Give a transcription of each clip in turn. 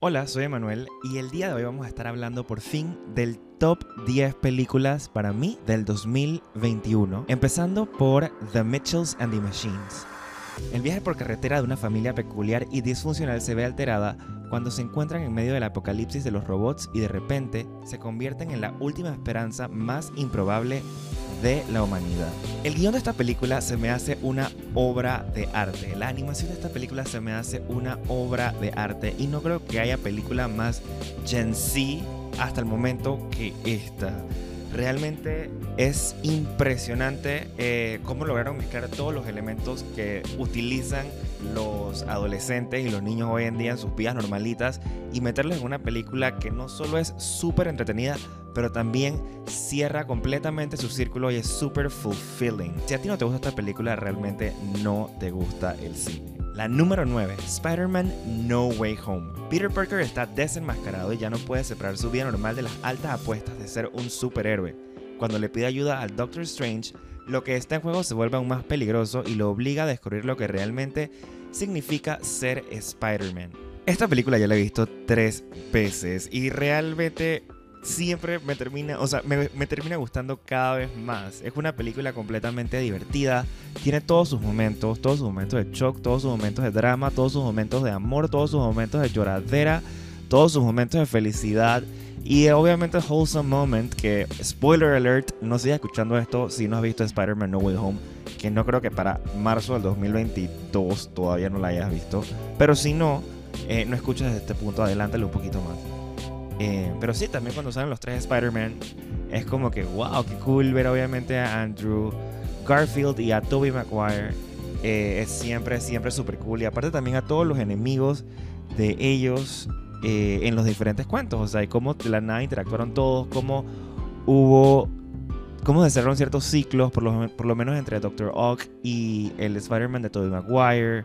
Hola, soy Emanuel y el día de hoy vamos a estar hablando por fin del top 10 películas para mí del 2021, empezando por The Mitchells and the Machines. El viaje por carretera de una familia peculiar y disfuncional se ve alterada cuando se encuentran en medio del apocalipsis de los robots y de repente se convierten en la última esperanza más improbable de la humanidad. El guion de esta película se me hace una obra de arte. La animación de esta película se me hace una obra de arte. Y no creo que haya película más Gen Z hasta el momento que esta. Realmente es impresionante eh, cómo lograron mezclar todos los elementos que utilizan los adolescentes y los niños hoy en día en sus vidas normalitas y meterlos en una película que no solo es súper entretenida, pero también cierra completamente su círculo y es súper fulfilling. Si a ti no te gusta esta película, realmente no te gusta el cine. La número 9, Spider-Man No Way Home. Peter Parker está desenmascarado y ya no puede separar su vida normal de las altas apuestas de ser un superhéroe. Cuando le pide ayuda al Doctor Strange, lo que está en juego se vuelve aún más peligroso y lo obliga a descubrir lo que realmente significa ser Spider-Man. Esta película ya la he visto tres veces y realmente siempre me termina, o sea, me, termina gustando cada vez más. Es una película completamente divertida, tiene todos sus momentos, todos sus momentos de shock, todos sus momentos de drama, todos sus momentos de amor, todos sus momentos de lloradera, todos sus momentos de felicidad. Y obviamente Wholesome Moment, que spoiler alert, no sigas escuchando esto si no has visto Spider-Man No Way Home, que no creo que para marzo del 2022 todavía no la hayas visto. Pero si no, eh, no escuches desde este punto, adelántale un poquito más. Eh, pero sí, también cuando salen los tres Spider-Man, es como que, wow, qué cool ver obviamente a Andrew Garfield y a Tobey Maguire. Eh, es siempre, siempre súper cool. Y aparte también a todos los enemigos de ellos eh, en los diferentes cuentos. O sea, y cómo de la nada interactuaron todos, cómo hubo, cómo se cerraron ciertos ciclos, por lo, por lo menos entre Doctor Ock y el Spider-Man de Tobey Maguire.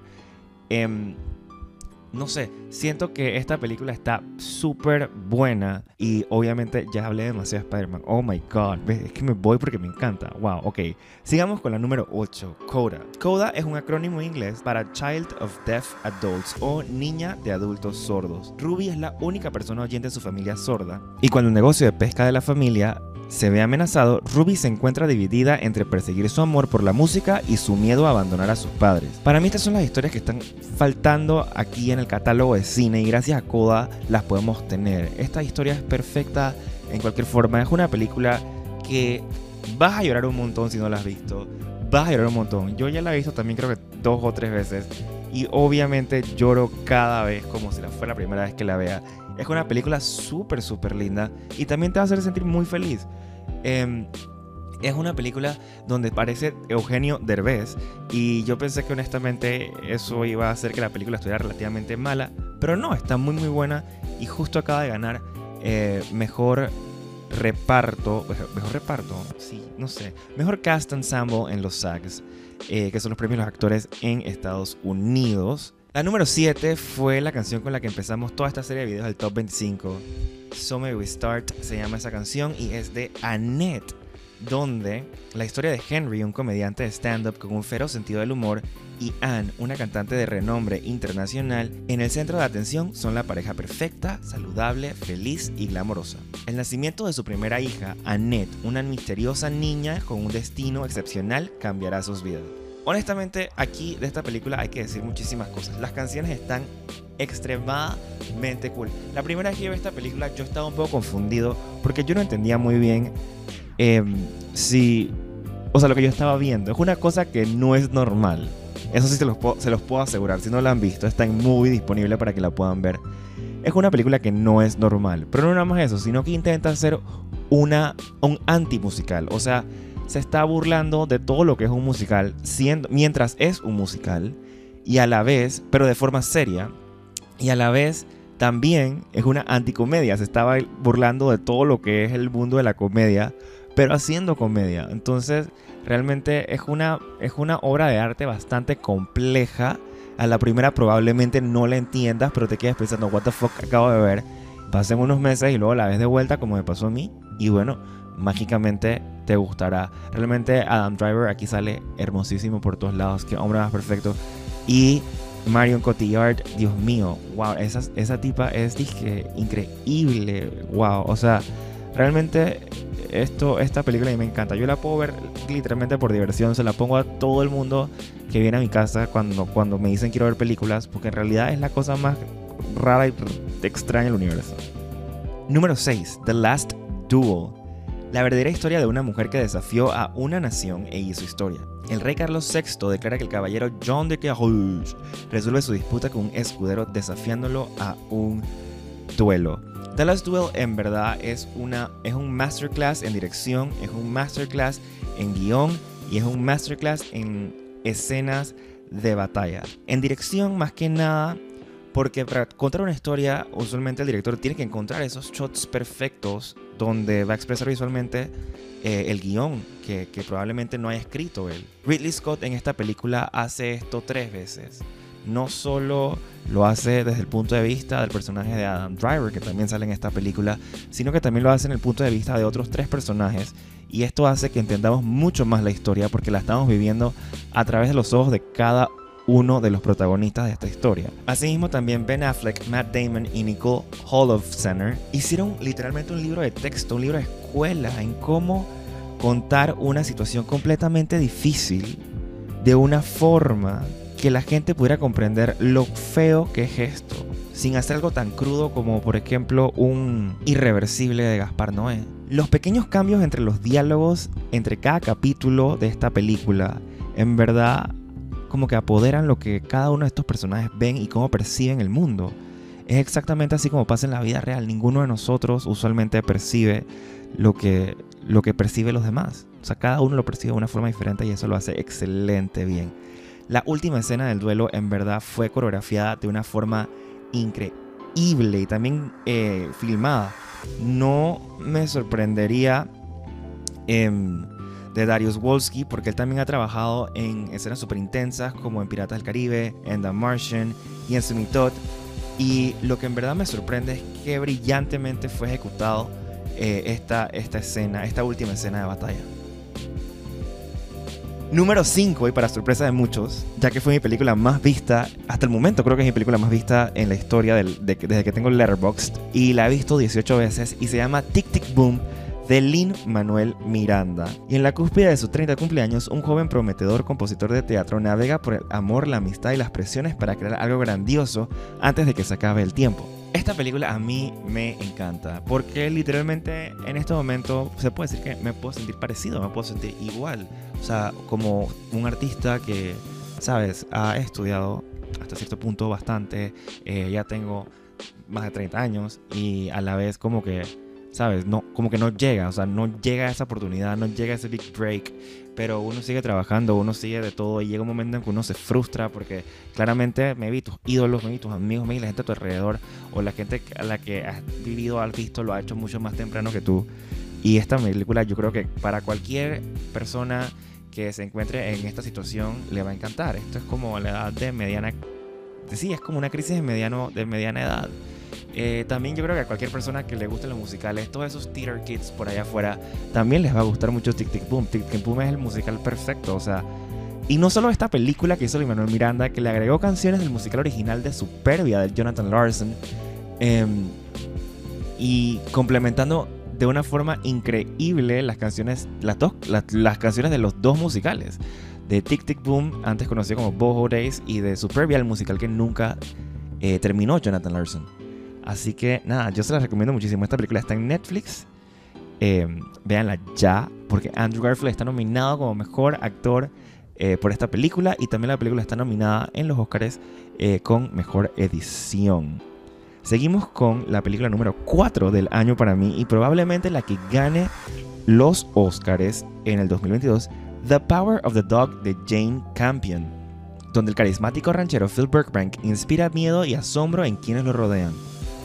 No sé, siento que esta película está súper buena y obviamente ya hablé demasiado de Spider-Man. Oh my god, es que me voy porque me encanta. Wow, ok. Sigamos con la número 8, CODA. CODA es un acrónimo inglés para Child of Deaf Adults o Niña de Adultos Sordos. Ruby es la única persona oyente de su familia sorda y cuando el negocio de pesca de la familia se ve amenazado, Ruby se encuentra dividida entre perseguir su amor por la música y su miedo a abandonar a sus padres. Para mí estas son las historias que están faltando aquí en el catálogo de cine y gracias a Coda las podemos tener. Esta historia es perfecta en cualquier forma, es una película que vas a llorar un montón si no la has visto. Vas a llorar un montón. Yo ya la he visto también creo que dos o tres veces y obviamente lloro cada vez como si la fuera la primera vez que la vea. Es una película súper, súper linda y también te va a hacer sentir muy feliz. Em, es una película donde parece Eugenio Derbez y yo pensé que honestamente eso iba a hacer que la película estuviera relativamente mala, pero no, está muy muy buena y justo acaba de ganar eh, mejor reparto, mejor reparto, sí, no sé, mejor cast ensemble en los SAGs, eh, que son los premios de los actores en Estados Unidos. La número 7 fue la canción con la que empezamos toda esta serie de videos del Top 25. So May We Start se llama esa canción y es de Annette, donde la historia de Henry, un comediante de stand-up con un feroz sentido del humor, y Anne, una cantante de renombre internacional, en el centro de atención son la pareja perfecta, saludable, feliz y glamorosa. El nacimiento de su primera hija, Annette, una misteriosa niña con un destino excepcional, cambiará sus vidas. Honestamente, aquí de esta película hay que decir muchísimas cosas. Las canciones están extremadamente cool. La primera vez que vi esta película yo estaba un poco confundido porque yo no entendía muy bien em, si... O sea, lo que yo estaba viendo es una cosa que no es normal. Eso sí se los, puedo, asegurar. Si no la han visto, está muy disponible para que la puedan ver. Es una película que no es normal. Pero no nada más eso, sino que intenta hacer una, un anti-musical. O sea, se está burlando de todo lo que es un musical, siendo, mientras es un musical, y a la vez, pero de forma seria, y a la vez también es una anticomedia, se estaba burlando de todo lo que es el mundo de la comedia, pero haciendo comedia. Entonces, realmente es una, es una obra de arte bastante compleja. A la primera probablemente no la entiendas, pero te quedas pensando, what the fuck acabo de ver. Pasen unos meses y luego la ves de vuelta como me pasó a mí. Y bueno, mágicamente te gustará. Realmente Adam Driver aquí sale hermosísimo por todos lados, que hombre más perfecto. Y Marion Cotillard, Dios mío, wow, esa, esa tipa es increíble, wow, o sea, realmente esto, esta película me encanta. Yo la puedo ver literalmente por diversión, se la pongo a todo el mundo que viene a mi casa cuando, cuando me dicen quiero ver películas, porque en realidad es la cosa más rara y extraña del universo. Número 6. The Last Duel. La verdadera historia de una mujer que desafió a una nación e hizo historia. El rey Carlos VI declara que el caballero John de Carrouge resuelve su disputa con un escudero desafiándolo a un duelo. The Last Duel en verdad es, una, es un masterclass en dirección, es un masterclass en guion y es un masterclass en escenas de batalla. En dirección más que nada porque para contar una historia, usualmente el director tiene que encontrar esos shots perfectos donde va a expresar visualmente eh, el guion que, probablemente no haya escrito él. Ridley Scott en esta película hace esto tres veces. No solo lo hace desde el punto de vista del personaje de Adam Driver, que también sale en esta película, sino que también lo hace en el punto de vista de otros tres personajes. Y esto hace que entendamos mucho más la historia porque la estamos viviendo a través de los ojos de cada uno de los protagonistas de esta historia. Asimismo, también Ben Affleck, Matt Damon y Nicole Center hicieron literalmente un libro de texto, un libro de escuela en cómo contar una situación completamente difícil de una forma que la gente pudiera comprender lo feo que es esto, sin hacer algo tan crudo como por ejemplo un irreversible de Gaspar Noé. Los pequeños cambios entre los diálogos entre cada capítulo de esta película en verdad como que apoderan lo que cada uno de estos personajes ven y cómo perciben el mundo. Es exactamente así como pasa en la vida real. Ninguno de nosotros usualmente percibe lo que, lo que percibe los demás. O sea, cada uno lo percibe de una forma diferente y eso lo hace excelente bien. La última escena del duelo en verdad fue coreografiada de una forma increíble y también eh, filmada. No me sorprendería eh, de Darius Wolski, porque él también ha trabajado en escenas súper intensas como en Piratas del Caribe, en The Martian y en Sumitot. Y lo que en verdad me sorprende es que brillantemente fue ejecutado eh, esta, esta escena, esta última escena de batalla. Número 5, y para sorpresa de muchos, ya que fue mi película más vista, hasta el momento creo que es mi película más vista en la historia desde que tengo Letterboxd, y la he visto 18 veces, y se llama Tic Tic Boom de Lin Manuel Miranda. Y en la cúspide de sus 30 cumpleaños, un joven prometedor compositor de teatro navega por el amor, la amistad y las presiones para crear algo grandioso antes de que se acabe el tiempo. Esta película a mí me encanta porque literalmente en este momento se puede decir que me puedo sentir parecido, me puedo sentir igual. O sea, como un artista que, sabes, ha estudiado hasta cierto punto bastante, eh, ya tengo más de 30 años y a la vez como que ¿sabes? No, como que no llega, o sea, no llega esa oportunidad, no llega ese big break, pero uno sigue trabajando, uno sigue de todo y llega un momento en que uno se frustra porque claramente me vi tus ídolos, me vi tus amigos, me vi la gente a tu alrededor o la gente a la que has vivido, has visto, lo ha hecho mucho más temprano que tú. Y esta película yo creo que para cualquier persona que se encuentre en esta situación le va a encantar. Esto es como la edad de mediana, sí, es como una crisis de, mediano, de mediana edad eh, también yo creo que a cualquier persona que le gusten los musicales, todos esos theater kids por allá afuera, también les va a gustar mucho Tic Tic Boom. Tic Tic Boom es el musical perfecto, o sea. Y no solo esta película que hizo Manuel Miranda, que le agregó canciones del musical original de Superbia de Jonathan Larson, em, y complementando de una forma increíble las canciones, las, dos, las, canciones de los dos musicales, de Tic Tic Boom, antes conocido como Boho Days, y de Superbia, el musical que nunca eh, terminó Jonathan Larson. Así que nada, yo se la recomiendo muchísimo. Esta película está en Netflix. Eh, véanla ya, porque Andrew Garfield está nominado como mejor actor eh, por esta película y también la película está nominada en los Oscars eh, con mejor edición. Seguimos con la película número 4 del año para mí y probablemente la que gane los Oscars en el 2022, The Power of the Dog de Jane Campion, donde el carismático ranchero Phil Burkbank inspira miedo y asombro en quienes lo rodean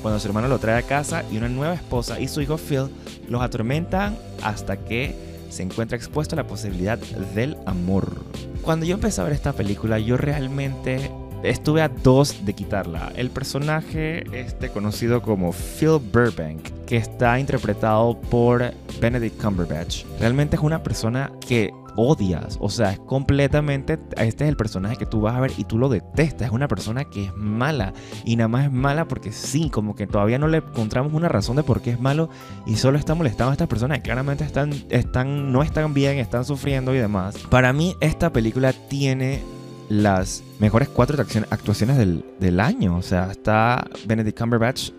cuando su hermano lo trae a casa y una nueva esposa y su hijo Phil los atormentan hasta que se encuentra expuesto a la posibilidad del amor. Cuando yo empecé a ver esta película, yo realmente estuve a dos de quitarla. El personaje este conocido como Phil Burbank, que está interpretado por Benedict Cumberbatch, realmente es una persona que odias. O sea, es completamente. Este es el personaje que tú vas a ver y tú lo detestas. Es una persona que es mala. Y nada más es mala porque sí, como que todavía no le encontramos una razón de por qué es malo. Y solo está molestando a estas personas que claramente están, están, no están bien, están sufriendo y demás. Para mí, esta película tiene las mejores cuatro actuaciones del, año. O sea, está Benedict Cumberbatch,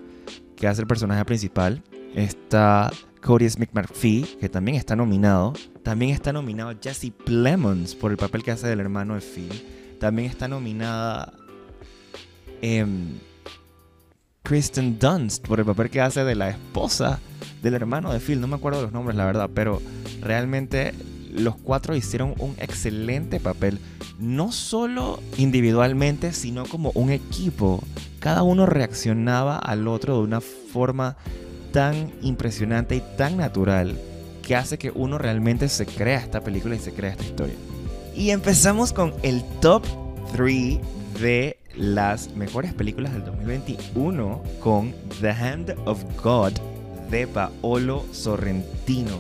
que hace el personaje principal. Está Cody Smith McPhee, que también está nominado. También está nominado Jesse Plemons por el papel que hace del hermano de Phil. También está nominada em, Kristen Dunst por el papel que hace de la esposa del hermano de Phil. No me acuerdo los nombres, la verdad, pero realmente los cuatro hicieron un excelente papel. No solo individualmente, sino como un equipo. Cada uno reaccionaba al otro de una forma tan impresionante y tan natural que hace que uno realmente se crea esta película y se crea esta historia. Y empezamos con el top 3 de las mejores películas del 2021 con The Hand of God de Paolo Sorrentino.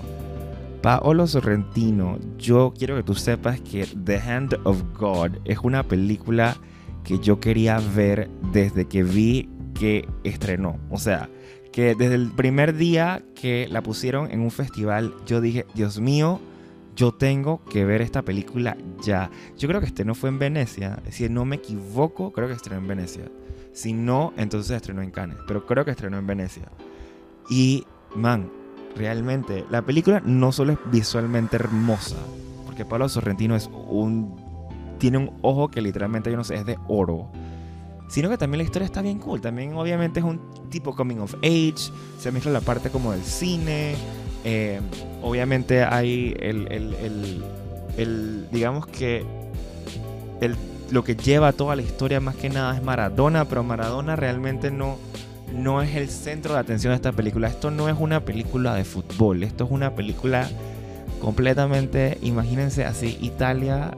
Paolo Sorrentino, yo quiero que tú sepas que The Hand of God es una película que yo quería ver desde que vi que estrenó. O sea, desde el primer día que la pusieron en un festival, yo dije, Dios mío, yo tengo que ver esta película ya. Yo creo que este no fue en Venecia, si no me equivoco, creo que estrenó en Venecia. Si no, entonces estrenó en Cannes, pero creo que estrenó en Venecia. Y, man, realmente, la película no solo es visualmente hermosa, porque Pablo Sorrentino es un... Tiene un ojo que literalmente, yo no sé, es de oro sino que también la historia está bien cool. También obviamente es un tipo coming of age, se mezcla la parte como del cine, eh, obviamente hay el, el, el, digamos que lo que lleva toda la historia más que nada es Maradona, pero Maradona realmente no, no es el centro de atención de esta película. Esto no es una película de fútbol, esto es una película completamente, imagínense así, Italia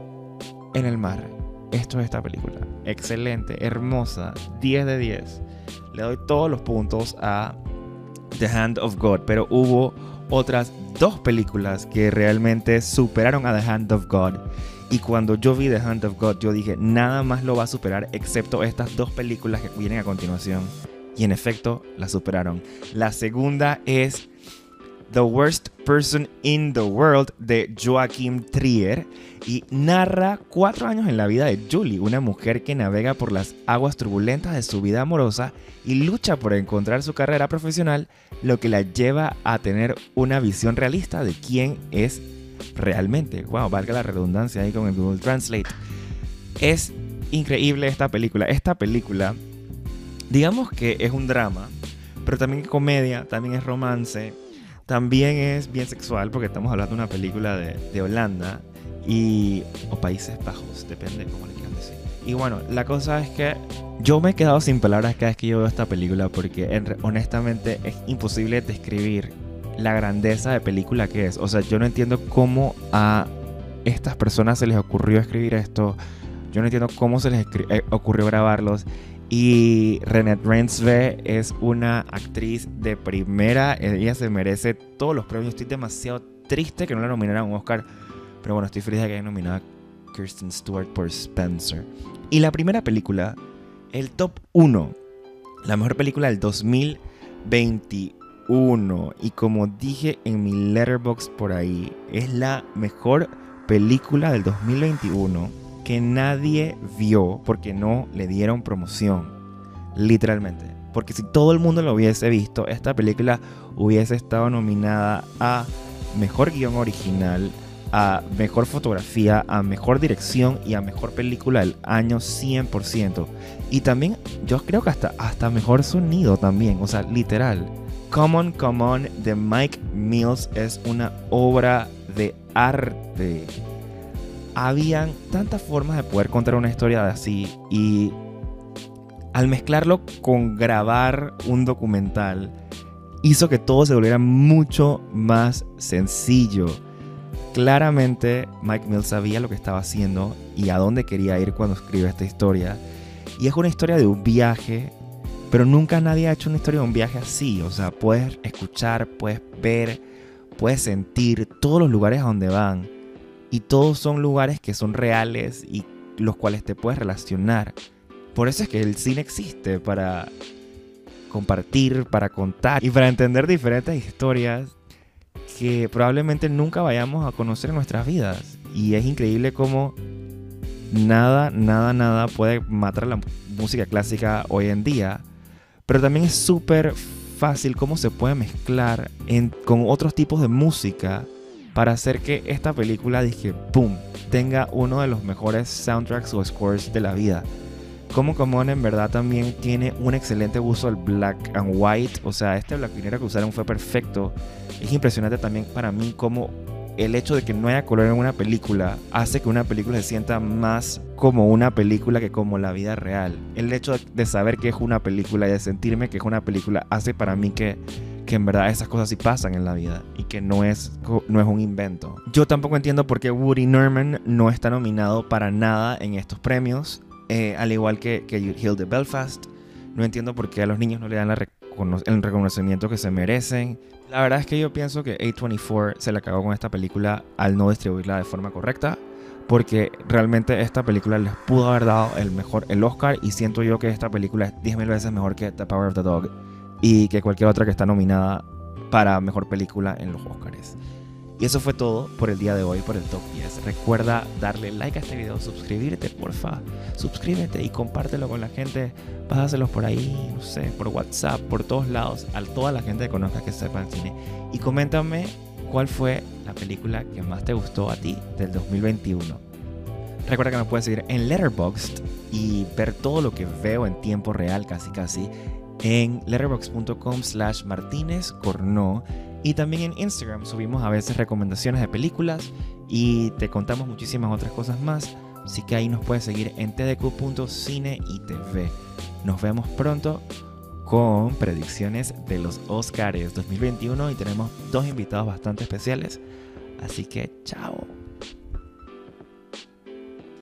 en el mar esto es esta película. Excelente, hermosa, 10 de 10. Le doy todos los puntos a The Hand of God, pero hubo otras dos películas que realmente superaron a The Hand of God. Y cuando yo vi The Hand of God, yo dije, nada más lo va a superar excepto estas dos películas que vienen a continuación. Y en efecto, la superaron. La segunda es The Worst Person in the World de Joachim Trier y narra cuatro años en la vida de Julie, una mujer que navega por las aguas turbulentas de su vida amorosa y lucha por encontrar su carrera profesional, lo que la lleva a tener una visión realista de quién es realmente. Wow, valga la redundancia ahí con el Google Translate. Es increíble esta película. Esta película, digamos que es un drama, pero también es comedia, también es romance también es bien sexual porque estamos hablando de una película de, Holanda y, o Países Bajos, depende de cómo le quieran decir. Y bueno, la cosa es que yo me he quedado sin palabras cada vez que yo veo esta película porque honestamente es imposible describir la grandeza de película que es. O sea, yo no entiendo cómo a estas personas se les ocurrió escribir esto. Yo no entiendo cómo se les eh, ocurrió grabarlos. Y Renette Reinsve es una actriz de primera. Ella se merece todos los premios. Estoy demasiado triste que no la nominaran a un Oscar. Pero bueno, estoy feliz de que haya nominado a Kirsten Stewart por Spencer. Y la primera película, el top 1. La mejor película del 2021. Y como dije en mi letterbox por ahí, es la mejor película del 2021 que nadie vio porque no le dieron promoción. Literalmente. Porque si todo el mundo lo hubiese visto, esta película hubiese estado nominada a Mejor Guión Original, a Mejor Fotografía, a Mejor Dirección y a Mejor Película del año 100%. Y también yo creo que hasta, hasta Mejor Sonido también, o sea, literal. Common Common de Mike Mills es una obra de arte habían tantas formas de poder contar una historia así y al mezclarlo con grabar un documental hizo que todo se volviera mucho más sencillo. Claramente Mike Mills sabía lo que estaba haciendo y a dónde quería ir cuando escribió esta historia. Y es una historia de un viaje, pero nunca nadie ha hecho una historia de un viaje así. O sea, puedes escuchar, puedes ver, puedes sentir todos los lugares a donde van y todos son lugares que son reales y los cuales te puedes relacionar. Por eso es que el cine existe, para compartir, para contar y para entender diferentes historias que probablemente nunca vayamos a conocer en nuestras vidas. Y es increíble cómo nada, nada, nada puede matar la música clásica hoy en día. Pero también es súper fácil cómo se puede mezclar con otros tipos de música para hacer que esta película, dije, ¡pum!, tenga uno de los mejores soundtracks o scores de la vida. Como Common en verdad también tiene un excelente uso del black and white, o sea, este black and que usaron fue perfecto. Es impresionante también para mí cómo el hecho de que no haya color en una película hace que una película se sienta más como una película que como la vida real. El hecho de saber que es una película y de sentirme que es una película hace para mí que, que en verdad esas cosas sí pasan en la vida y que no es, no es un invento. Yo tampoco entiendo por qué Woody Norman no está nominado para nada en estos premios, eh, al igual que, que Hill de Belfast. No entiendo por qué a los niños no le dan el reconocimiento que se merecen. La verdad es que yo pienso que A24 se la cagó con esta película al no distribuirla de forma correcta. Porque realmente esta película les pudo haber dado el mejor, el Oscar. Y siento yo que esta película es 10.000 veces mejor que The Power of the Dog. Y que cualquier otra que está nominada para mejor película en los Oscars. Y eso fue todo por el día de hoy, por el Top 10. Recuerda darle like a este video, suscribirte, porfa. Suscríbete y compártelo con la gente. Pásaselos por ahí, no sé, por WhatsApp, por todos lados, a toda la gente que conozca que sepa el cine. Y coméntame cuál fue la película que más te gustó a ti del 2021. Recuerda que me puedes seguir en Letterboxd y ver todo lo que veo en tiempo real, casi casi, en letterboxd.com slash martínez y también en Instagram subimos a veces recomendaciones de películas y te contamos muchísimas otras cosas más. Así que ahí nos puedes seguir en tdq.cine y tv. Nos vemos pronto con predicciones de los Oscars 2021 y tenemos dos invitados bastante especiales. Así que chao.